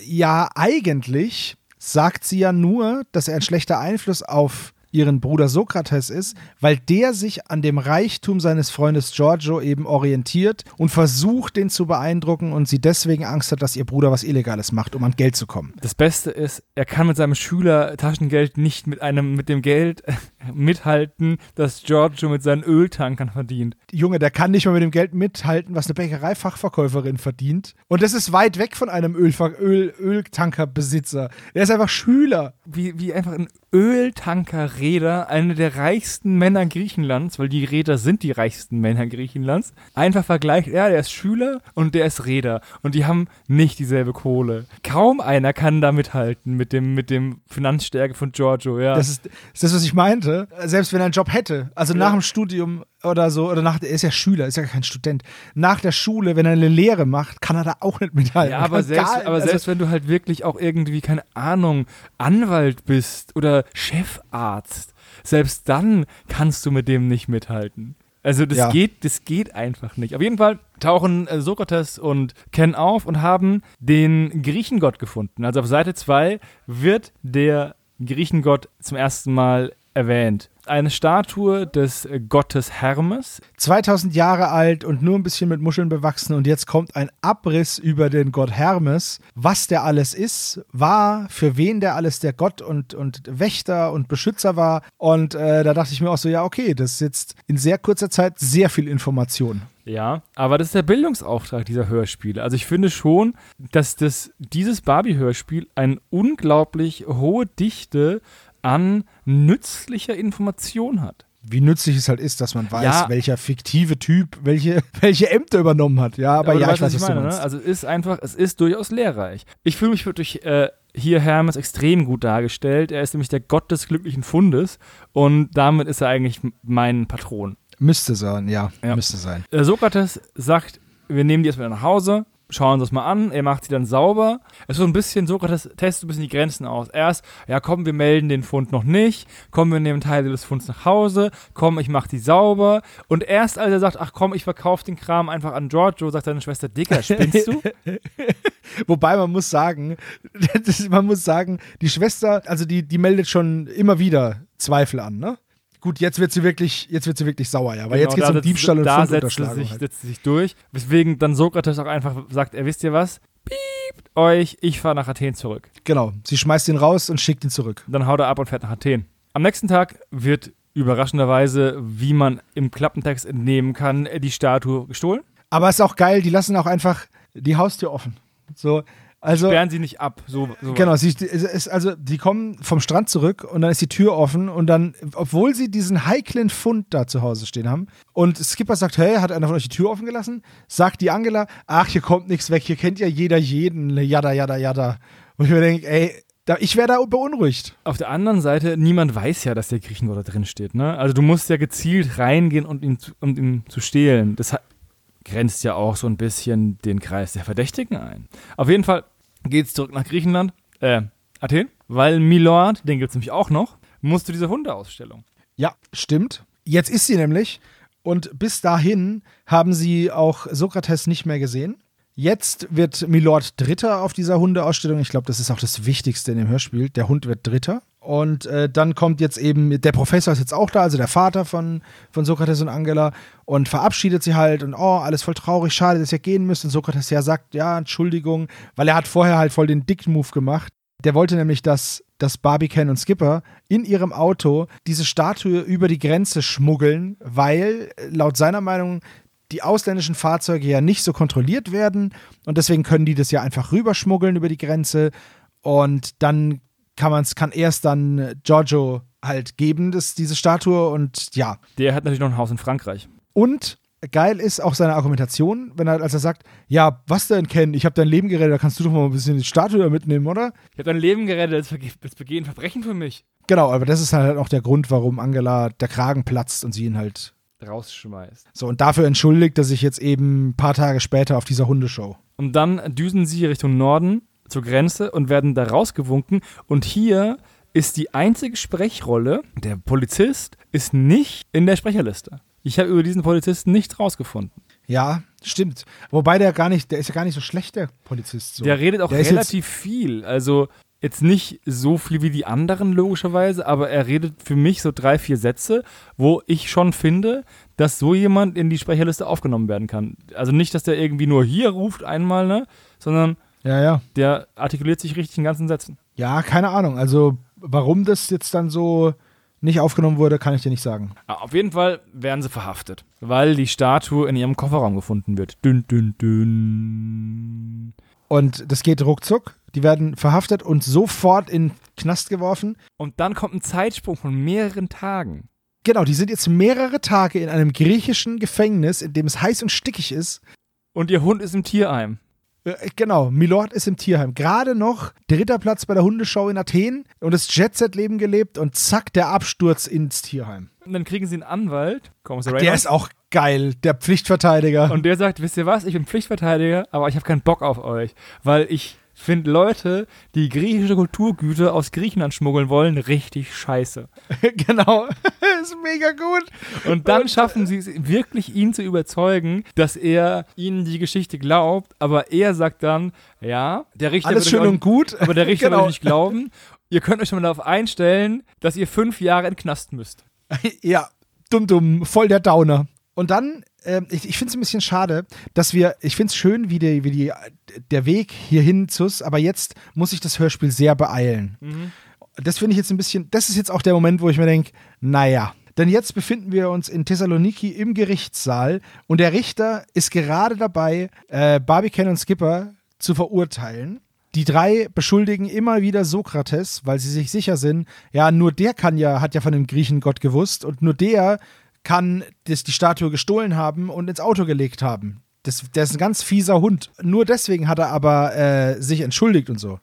Ja, eigentlich sagt sie ja nur, dass er ein schlechter Einfluss auf ihren Bruder Sokrates ist, weil der sich an dem Reichtum seines Freundes Giorgio eben orientiert und versucht, den zu beeindrucken und sie deswegen Angst hat, dass ihr Bruder was Illegales macht, um an Geld zu kommen. Das Beste ist, er kann mit seinem Schüler Taschengeld nicht mit einem, mit dem Geld mithalten, das Giorgio mit seinen Öltankern verdient. Junge, der kann nicht mal mit dem Geld mithalten, was eine Bäckereifachverkäuferin verdient. Und das ist weit weg von einem Ölver Öl Öltankerbesitzer. Er ist einfach Schüler. Wie, wie einfach ein Öltankerräder, eine der reichsten Männer Griechenlands, weil die Räder sind die reichsten Männer Griechenlands, einfach vergleicht, ja, der ist Schüler und der ist Räder und die haben nicht dieselbe Kohle. Kaum einer kann da mithalten mit dem, mit dem Finanzstärke von Giorgio, ja. Das ist, das ist das, was ich meinte. Selbst wenn er einen Job hätte, also ja. nach dem Studium oder so, oder nach, er ist ja Schüler, ist ja kein Student. Nach der Schule, wenn er eine Lehre macht, kann er da auch nicht mithalten. Ja, aber, selbst, aber also, selbst wenn du halt wirklich auch irgendwie, keine Ahnung, Anwalt bist oder Chefarzt, selbst dann kannst du mit dem nicht mithalten. Also das ja. geht, das geht einfach nicht. Auf jeden Fall tauchen äh, Sokrates und Ken auf und haben den Griechengott gefunden. Also auf Seite 2 wird der Griechengott zum ersten Mal erwähnt eine Statue des Gottes Hermes. 2000 Jahre alt und nur ein bisschen mit Muscheln bewachsen. Und jetzt kommt ein Abriss über den Gott Hermes, was der alles ist, war, für wen der alles der Gott und, und Wächter und Beschützer war. Und äh, da dachte ich mir auch so, ja, okay, das ist jetzt in sehr kurzer Zeit sehr viel Information. Ja, aber das ist der Bildungsauftrag dieser Hörspiele. Also ich finde schon, dass das, dieses Barbie-Hörspiel eine unglaublich hohe Dichte an nützlicher Information hat. Wie nützlich es halt ist, dass man weiß, ja. welcher fiktive Typ welche, welche Ämter übernommen hat. Ja, aber, aber ja, ich weiß, was ich meine. Ne? Also es ist einfach, es ist durchaus lehrreich. Ich fühle mich wirklich äh, hier Hermes extrem gut dargestellt. Er ist nämlich der Gott des glücklichen Fundes und damit ist er eigentlich mein Patron. Müsste sein, ja, ja. müsste sein. Äh, Sokrates sagt, wir nehmen die erstmal nach Hause, schauen das mal an. Er macht sie dann sauber. Es ist so ein bisschen, Sokrates testet ein bisschen die Grenzen aus. Erst, ja komm, wir melden den Fund noch nicht. Komm, wir nehmen Teile des Funds nach Hause. Komm, ich mach die sauber. Und erst als er sagt, ach komm, ich verkaufe den Kram einfach an Giorgio, sagt seine Schwester, Dicker, spinnst du? Wobei man muss sagen, man muss sagen, die Schwester, also die, die meldet schon immer wieder Zweifel an, ne? Gut, jetzt wird sie wirklich, jetzt wird sie wirklich sauer, ja, weil genau, jetzt geht es um Diebstahl und Da setzt sie, sich, halt. setzt sie sich durch, weswegen dann Sokrates auch einfach sagt, er wisst ihr was? Piept euch, ich fahre nach Athen zurück. Genau, sie schmeißt ihn raus und schickt ihn zurück. Dann haut er ab und fährt nach Athen. Am nächsten Tag wird überraschenderweise, wie man im Klappentext entnehmen kann, die Statue gestohlen. Aber es ist auch geil, die lassen auch einfach die Haustür offen. So, also, Sperren sie nicht ab. So, so genau, sie, ist, also die kommen vom Strand zurück und dann ist die Tür offen und dann, obwohl sie diesen heiklen Fund da zu Hause stehen haben und Skipper sagt, hey, hat einer von euch die Tür offen gelassen? Sagt die Angela, ach, hier kommt nichts weg, hier kennt ja jeder jeden, jada, jada, jada. Und ich mir denke, ey, da, ich wäre da beunruhigt. Auf der anderen Seite, niemand weiß ja, dass der Griechengott da drin steht. Ne? Also du musst ja gezielt reingehen, um ihn, um ihn zu stehlen. Das grenzt ja auch so ein bisschen den Kreis der Verdächtigen ein. Auf jeden Fall geht es zurück nach Griechenland, äh, Athen, weil Milord, den gibt es nämlich auch noch, musste diese Hundeausstellung. Ja, stimmt. Jetzt ist sie nämlich. Und bis dahin haben sie auch Sokrates nicht mehr gesehen. Jetzt wird Milord Dritter auf dieser Hundeausstellung. Ich glaube, das ist auch das Wichtigste in dem Hörspiel. Der Hund wird Dritter. Und äh, dann kommt jetzt eben, der Professor ist jetzt auch da, also der Vater von, von Sokrates und Angela, und verabschiedet sie halt und oh, alles voll traurig, schade, dass ihr gehen müsst. Und Sokrates ja sagt, ja, Entschuldigung, weil er hat vorher halt voll den Dick-Move gemacht. Der wollte nämlich, dass, dass Barbie, Ken und Skipper in ihrem Auto diese Statue über die Grenze schmuggeln, weil laut seiner Meinung die ausländischen Fahrzeuge ja nicht so kontrolliert werden und deswegen können die das ja einfach rüberschmuggeln über die Grenze und dann kann man es, kann erst dann Giorgio halt geben, das, diese Statue und ja. Der hat natürlich noch ein Haus in Frankreich. Und geil ist auch seine Argumentation, wenn er, als er sagt, ja, was denn, Ken, ich habe dein Leben gerettet, da kannst du doch mal ein bisschen die Statue da mitnehmen, oder? Ich habe dein Leben gerettet, das, das begehen Verbrechen für mich. Genau, aber das ist halt auch der Grund, warum Angela der Kragen platzt und sie ihn halt rausschmeißt. So, und dafür entschuldigt er sich jetzt eben ein paar Tage später auf dieser Hundeshow. Und dann düsen sie Richtung Norden zur Grenze und werden da rausgewunken. Und hier ist die einzige Sprechrolle, der Polizist ist nicht in der Sprecherliste. Ich habe über diesen Polizisten nichts rausgefunden. Ja, stimmt. Wobei der gar nicht, der ist ja gar nicht so schlecht, der Polizist. So. Der redet auch der relativ viel. Also Jetzt nicht so viel wie die anderen, logischerweise, aber er redet für mich so drei, vier Sätze, wo ich schon finde, dass so jemand in die Sprecherliste aufgenommen werden kann. Also nicht, dass der irgendwie nur hier ruft einmal, ne, sondern ja, ja. der artikuliert sich richtig in ganzen Sätzen. Ja, keine Ahnung. Also warum das jetzt dann so nicht aufgenommen wurde, kann ich dir nicht sagen. Auf jeden Fall werden sie verhaftet, weil die Statue in ihrem Kofferraum gefunden wird. Dünn, dünn, dünn. Und das geht ruckzuck. Die werden verhaftet und sofort in den Knast geworfen. Und dann kommt ein Zeitsprung von mehreren Tagen. Genau, die sind jetzt mehrere Tage in einem griechischen Gefängnis, in dem es heiß und stickig ist. Und ihr Hund ist im Tierheim. Äh, genau, Milord ist im Tierheim. Gerade noch dritter Platz bei der Hundeschau in Athen und das Jet-Set-Leben gelebt und zack, der Absturz ins Tierheim. Und dann kriegen sie einen Anwalt. Kommissar der ist auch geil, der Pflichtverteidiger. Und der sagt, wisst ihr was, ich bin Pflichtverteidiger, aber ich habe keinen Bock auf euch, weil ich finde Leute, die griechische Kulturgüter aus Griechenland schmuggeln wollen, richtig scheiße. genau, ist mega gut. Und dann schaffen sie es wirklich, ihn zu überzeugen, dass er ihnen die Geschichte glaubt, aber er sagt dann, ja, der Richter Alles schön und gut, aber der Richter genau. will nicht glauben. Ihr könnt euch schon mal darauf einstellen, dass ihr fünf Jahre in Knast müsst. ja, dumm, dumm, voll der Downer. Und dann, äh, ich, ich finde es ein bisschen schade, dass wir, ich finde es schön, wie, die, wie die, der Weg hierhin zus, aber jetzt muss ich das Hörspiel sehr beeilen. Mhm. Das finde ich jetzt ein bisschen, das ist jetzt auch der Moment, wo ich mir denke, naja. Denn jetzt befinden wir uns in Thessaloniki im Gerichtssaal und der Richter ist gerade dabei, äh, Barbie und Skipper zu verurteilen. Die drei beschuldigen immer wieder Sokrates, weil sie sich sicher sind, ja, nur der kann ja, hat ja von dem Griechengott gewusst und nur der kann das, die Statue gestohlen haben und ins Auto gelegt haben. Das, der ist ein ganz fieser Hund. Nur deswegen hat er aber äh, sich entschuldigt und so.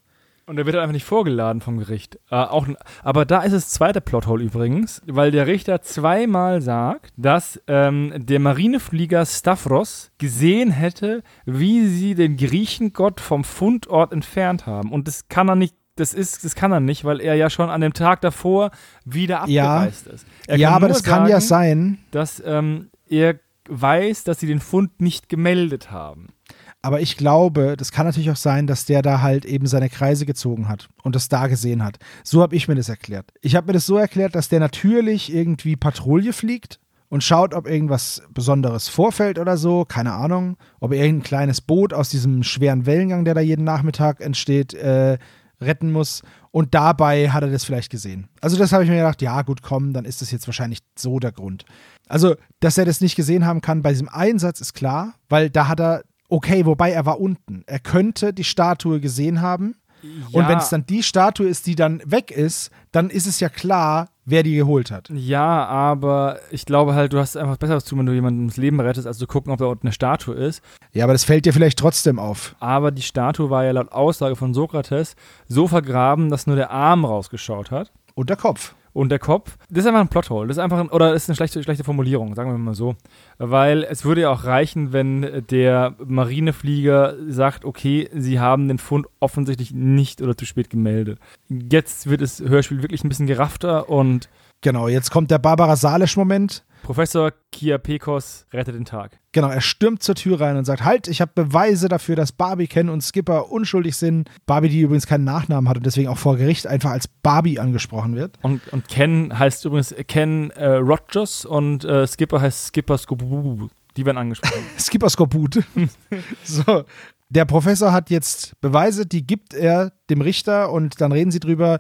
Und er wird einfach nicht vorgeladen vom Gericht. Äh, auch, aber da ist das zweite Plothole übrigens, weil der Richter zweimal sagt, dass ähm, der Marineflieger Stavros gesehen hätte, wie sie den Griechengott vom Fundort entfernt haben. Und das kann er nicht das ist, das kann er nicht, weil er ja schon an dem Tag davor wieder abgereist ja. ist. ja, aber das sagen, kann ja sein, dass ähm, er weiß, dass sie den Fund nicht gemeldet haben. Aber ich glaube, das kann natürlich auch sein, dass der da halt eben seine Kreise gezogen hat und das da gesehen hat. So habe ich mir das erklärt. Ich habe mir das so erklärt, dass der natürlich irgendwie Patrouille fliegt und schaut, ob irgendwas Besonderes vorfällt oder so. Keine Ahnung. Ob er irgendein kleines Boot aus diesem schweren Wellengang, der da jeden Nachmittag entsteht, äh, retten muss. Und dabei hat er das vielleicht gesehen. Also das habe ich mir gedacht, ja gut, komm, dann ist das jetzt wahrscheinlich so der Grund. Also, dass er das nicht gesehen haben kann bei diesem Einsatz ist klar, weil da hat er, okay, wobei er war unten. Er könnte die Statue gesehen haben. Ja. Und wenn es dann die Statue ist, die dann weg ist, dann ist es ja klar, wer die geholt hat. Ja, aber ich glaube halt, du hast einfach Besseres zu tun, wenn du jemandem das Leben rettest, als zu gucken, ob da unten eine Statue ist. Ja, aber das fällt dir vielleicht trotzdem auf. Aber die Statue war ja laut Aussage von Sokrates so vergraben, dass nur der Arm rausgeschaut hat. Und der Kopf und der Kopf. Das ist einfach ein Plothole. Das ist einfach ein, oder das ist eine schlechte, schlechte Formulierung, sagen wir mal so. Weil es würde ja auch reichen, wenn der Marineflieger sagt, okay, sie haben den Fund offensichtlich nicht oder zu spät gemeldet. Jetzt wird das Hörspiel wirklich ein bisschen geraffter und Genau, jetzt kommt der Barbara Salisch-Moment. Professor Kia Pekos rettet den Tag. Genau, er stürmt zur Tür rein und sagt: Halt, ich habe Beweise dafür, dass Barbie, Ken und Skipper unschuldig sind. Barbie, die übrigens keinen Nachnamen hat und deswegen auch vor Gericht einfach als Barbie angesprochen wird. Und, und Ken heißt übrigens Ken äh, Rogers und äh, Skipper heißt Skipper Skobubu. Die werden angesprochen. Skipper Skobut. so. der Professor hat jetzt Beweise, die gibt er dem Richter und dann reden sie drüber,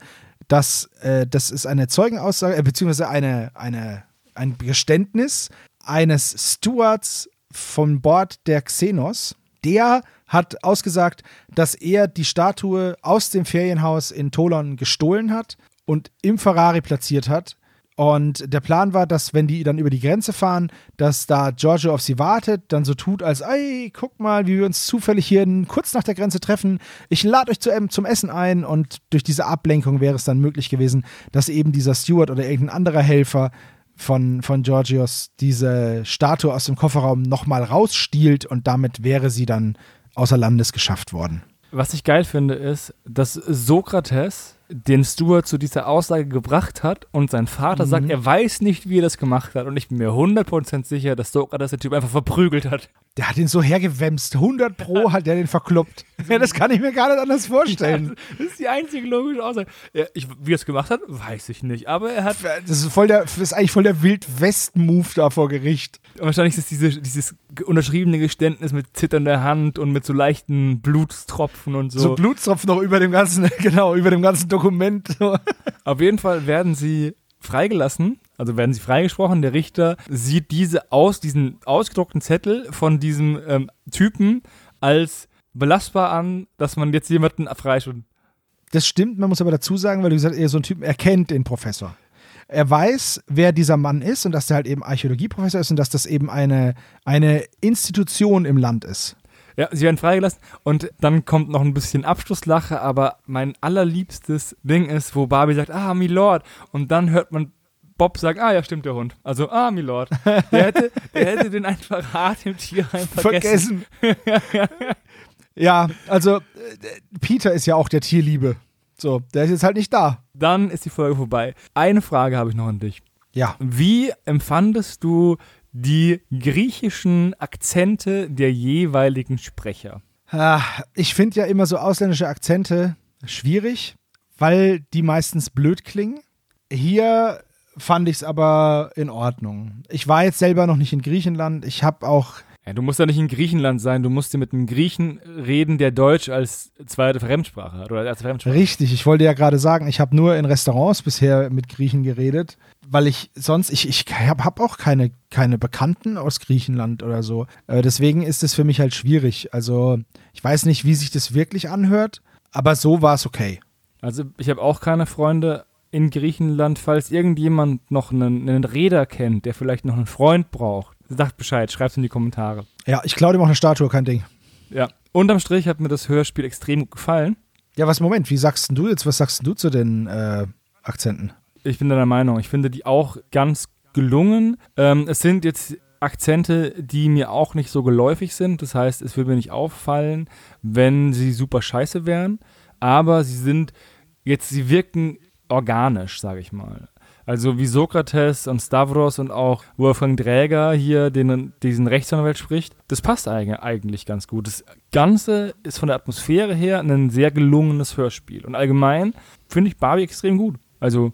dass äh, das ist eine Zeugenaussage, äh, beziehungsweise eine, eine, ein Geständnis eines Stewards von Bord der Xenos. Der hat ausgesagt, dass er die Statue aus dem Ferienhaus in Tolon gestohlen hat und im Ferrari platziert hat und der Plan war, dass, wenn die dann über die Grenze fahren, dass da Giorgio auf sie wartet, dann so tut, als, ey, guck mal, wie wir uns zufällig hier kurz nach der Grenze treffen. Ich lade euch zu, zum Essen ein. Und durch diese Ablenkung wäre es dann möglich gewesen, dass eben dieser Steward oder irgendein anderer Helfer von, von Georgios diese Statue aus dem Kofferraum nochmal rausstiehlt und damit wäre sie dann außer Landes geschafft worden. Was ich geil finde, ist, dass Sokrates den Stuart zu dieser Aussage gebracht hat und sein Vater mhm. sagt, er weiß nicht, wie er das gemacht hat. Und ich bin mir 100% sicher, dass Sokrates der Typ einfach verprügelt hat. Der hat ihn so hergewämst. 100 Pro hat der den verkloppt. ja, das kann ich mir gar nicht anders vorstellen. Ja, das ist die einzige logische Aussage. Ja, ich, wie er es gemacht hat, weiß ich nicht. Aber er hat. Das ist, voll der, das ist eigentlich voll der Wild-West-Move da vor Gericht. Und wahrscheinlich ist es diese, dieses unterschriebene Geständnis mit zitternder Hand und mit so leichten Blutstropfen und so. So Blutstropfen noch über dem ganzen, genau, über dem ganzen Dokument. Auf jeden Fall werden sie freigelassen, also werden sie freigesprochen. Der Richter sieht diese aus, diesen ausgedruckten Zettel von diesem ähm, Typen als belastbar an, dass man jetzt jemanden freischüttet. Das stimmt, man muss aber dazu sagen, weil du gesagt hast, so ein Typ, er kennt den Professor. Er weiß, wer dieser Mann ist und dass der halt eben Archäologieprofessor ist und dass das eben eine, eine Institution im Land ist. Ja, sie werden freigelassen und dann kommt noch ein bisschen Abschlusslache, aber mein allerliebstes Ding ist, wo Barbie sagt, ah, Milord. Und dann hört man Bob sagen, ah ja, stimmt der Hund. Also, ah, Milord. Der hätte, der hätte den einfach hart im Tierheim vergessen. vergessen. ja, also äh, Peter ist ja auch der Tierliebe. So, der ist jetzt halt nicht da. Dann ist die Folge vorbei. Eine Frage habe ich noch an dich. Ja. Wie empfandest du die griechischen Akzente der jeweiligen Sprecher. Ah, ich finde ja immer so ausländische Akzente schwierig, weil die meistens blöd klingen. Hier fand ich es aber in Ordnung. Ich war jetzt selber noch nicht in Griechenland. Ich habe auch ja, du musst ja nicht in Griechenland sein, du musst ja mit einem Griechen reden, der Deutsch als zweite Fremdsprache hat oder als Fremdsprache. Richtig, ich wollte ja gerade sagen, ich habe nur in Restaurants bisher mit Griechen geredet, weil ich sonst, ich, ich habe hab auch keine, keine Bekannten aus Griechenland oder so. Äh, deswegen ist es für mich halt schwierig. Also ich weiß nicht, wie sich das wirklich anhört, aber so war es okay. Also ich habe auch keine Freunde in Griechenland, falls irgendjemand noch einen, einen Räder kennt, der vielleicht noch einen Freund braucht Sagt Bescheid, schreibt es in die Kommentare. Ja, ich klaue dir auch eine Statue, kein Ding. Ja. Unterm Strich hat mir das Hörspiel extrem gut gefallen. Ja, was, Moment, wie sagst du jetzt, was sagst du zu den äh, Akzenten? Ich bin deiner Meinung, ich finde die auch ganz gelungen. Ähm, es sind jetzt Akzente, die mir auch nicht so geläufig sind. Das heißt, es würde mir nicht auffallen, wenn sie super scheiße wären. Aber sie sind jetzt, sie wirken organisch, sage ich mal. Also wie Sokrates und Stavros und auch Wolfgang Dräger hier den, diesen Rechtsanwalt spricht, das passt eigentlich ganz gut. Das Ganze ist von der Atmosphäre her ein sehr gelungenes Hörspiel. Und allgemein finde ich Barbie extrem gut. Also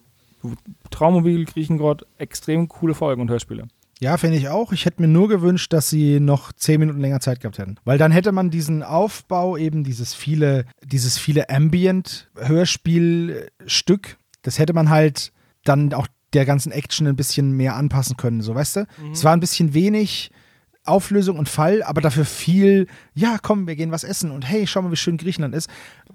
Traummobil, Griechengrott, extrem coole Folgen und Hörspiele. Ja, finde ich auch. Ich hätte mir nur gewünscht, dass sie noch zehn Minuten länger Zeit gehabt hätten. Weil dann hätte man diesen Aufbau, eben dieses viele, dieses viele Ambient-Hörspielstück, das hätte man halt dann auch der ganzen Action ein bisschen mehr anpassen können, so weißt du? Mhm. Es war ein bisschen wenig Auflösung und Fall, aber dafür viel, ja, komm, wir gehen was essen und hey, schau mal, wie schön Griechenland ist.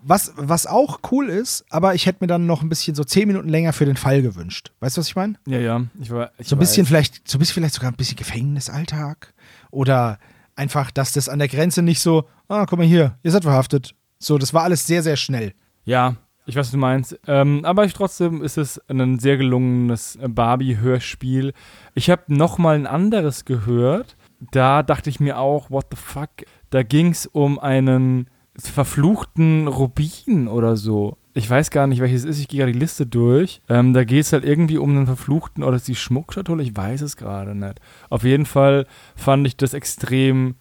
Was, was auch cool ist, aber ich hätte mir dann noch ein bisschen so zehn Minuten länger für den Fall gewünscht. Weißt du, was ich meine? Ja, ja. Ich war, ich so ein bisschen weiß. vielleicht, so ein bisschen vielleicht sogar ein bisschen Gefängnisalltag oder einfach, dass das an der Grenze nicht so, ah, guck mal hier, ihr seid verhaftet. So, das war alles sehr, sehr schnell. Ja, ich weiß, was du meinst. Ähm, aber ich, trotzdem ist es ein sehr gelungenes Barbie-Hörspiel. Ich habe noch mal ein anderes gehört. Da dachte ich mir auch, what the fuck? Da ging es um einen verfluchten Rubin oder so. Ich weiß gar nicht, welches ist. Ich gehe gerade die Liste durch. Ähm, da geht es halt irgendwie um einen verfluchten, oder ist die Schmuckschatulle? Ich weiß es gerade nicht. Auf jeden Fall fand ich das extrem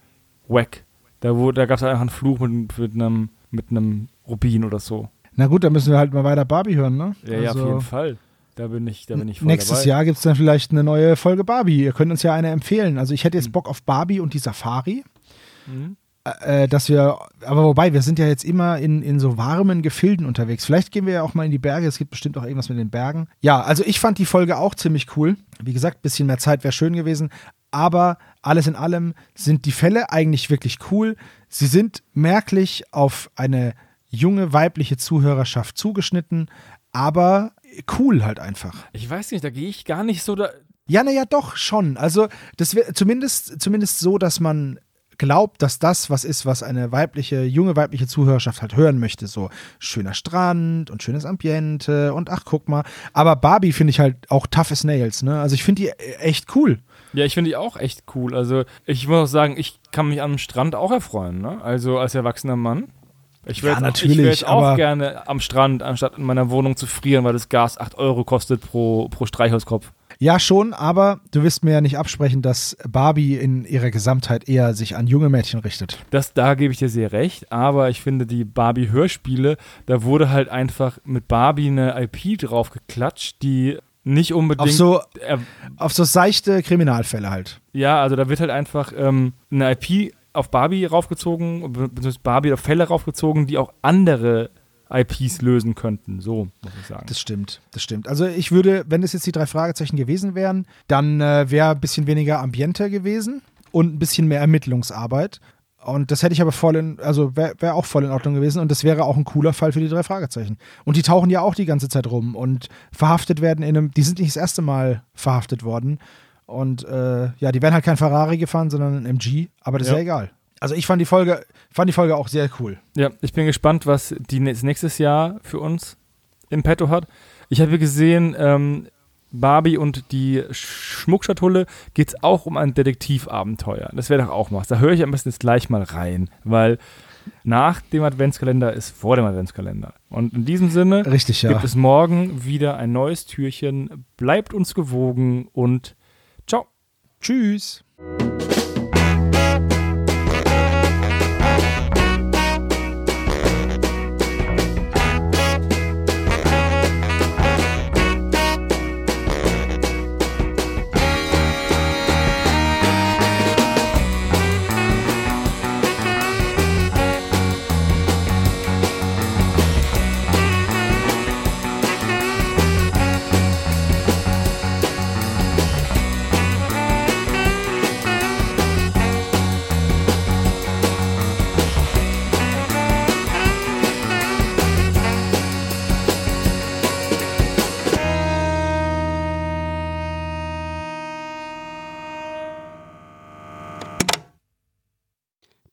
wack. Da, da gab es einfach einen Fluch mit, mit, einem, mit einem Rubin oder so. Na gut, dann müssen wir halt mal weiter Barbie hören, ne? Ja, also, ja, auf also jeden Fall. Da bin ich, da bin ich voll Nächstes dabei. Jahr gibt es dann vielleicht eine neue Folge Barbie. Ihr könnt uns ja eine empfehlen. Also ich hätte jetzt mhm. Bock auf Barbie und die Safari. Mhm. äh, dass wir, aber wobei, wir sind ja jetzt immer in, in so warmen Gefilden unterwegs. Vielleicht gehen wir ja auch mal in die Berge. Es gibt bestimmt auch irgendwas mit den Bergen. Ja, also ich fand die Folge auch ziemlich cool. Wie gesagt, ein bisschen mehr Zeit wäre schön gewesen. Aber alles in allem sind die Fälle eigentlich wirklich cool. Sie sind merklich auf eine junge weibliche Zuhörerschaft zugeschnitten, aber cool halt einfach. Ich weiß nicht, da gehe ich gar nicht so da. Ja, naja, doch, schon. Also, das wäre zumindest, zumindest so, dass man glaubt, dass das was ist, was eine weibliche, junge weibliche Zuhörerschaft halt hören möchte. So schöner Strand und schönes Ambiente und ach, guck mal. Aber Barbie finde ich halt auch tough as nails, ne? Also ich finde die echt cool. Ja, ich finde die auch echt cool. Also ich muss auch sagen, ich kann mich am Strand auch erfreuen, ne? Also als erwachsener Mann. Ich würde ja, natürlich, auch gerne am Strand, anstatt in meiner Wohnung zu frieren, weil das Gas 8 Euro kostet pro, pro Streichhauskopf. Ja, schon, aber du wirst mir ja nicht absprechen, dass Barbie in ihrer Gesamtheit eher sich an junge Mädchen richtet. Das, da gebe ich dir sehr recht, aber ich finde, die Barbie-Hörspiele, da wurde halt einfach mit Barbie eine IP draufgeklatscht, die nicht unbedingt. Auf so, auf so seichte Kriminalfälle halt. Ja, also da wird halt einfach ähm, eine IP auf Barbie raufgezogen, beziehungsweise Barbie auf Fälle raufgezogen, die auch andere IPs lösen könnten. So muss ich sagen. Das stimmt, das stimmt. Also ich würde, wenn es jetzt die drei Fragezeichen gewesen wären, dann äh, wäre ein bisschen weniger Ambiente gewesen und ein bisschen mehr Ermittlungsarbeit. Und das hätte ich aber voll in, also wäre wär auch voll in Ordnung gewesen und das wäre auch ein cooler Fall für die drei Fragezeichen. Und die tauchen ja auch die ganze Zeit rum und verhaftet werden in einem, die sind nicht das erste Mal verhaftet worden. Und äh, ja, die werden halt kein Ferrari gefahren, sondern ein MG, aber das ist ja egal. Also ich fand die Folge, fand die Folge auch sehr cool. Ja, ich bin gespannt, was die nächstes Jahr für uns im Petto hat. Ich habe gesehen, ähm, Barbie und die Schmuckschatulle geht es auch um ein Detektivabenteuer. Das wäre doch auch was. Da höre ich am besten jetzt gleich mal rein, weil nach dem Adventskalender ist vor dem Adventskalender. Und in diesem Sinne Richtig, ja. gibt es morgen wieder ein neues Türchen. Bleibt uns gewogen und. Tschüss.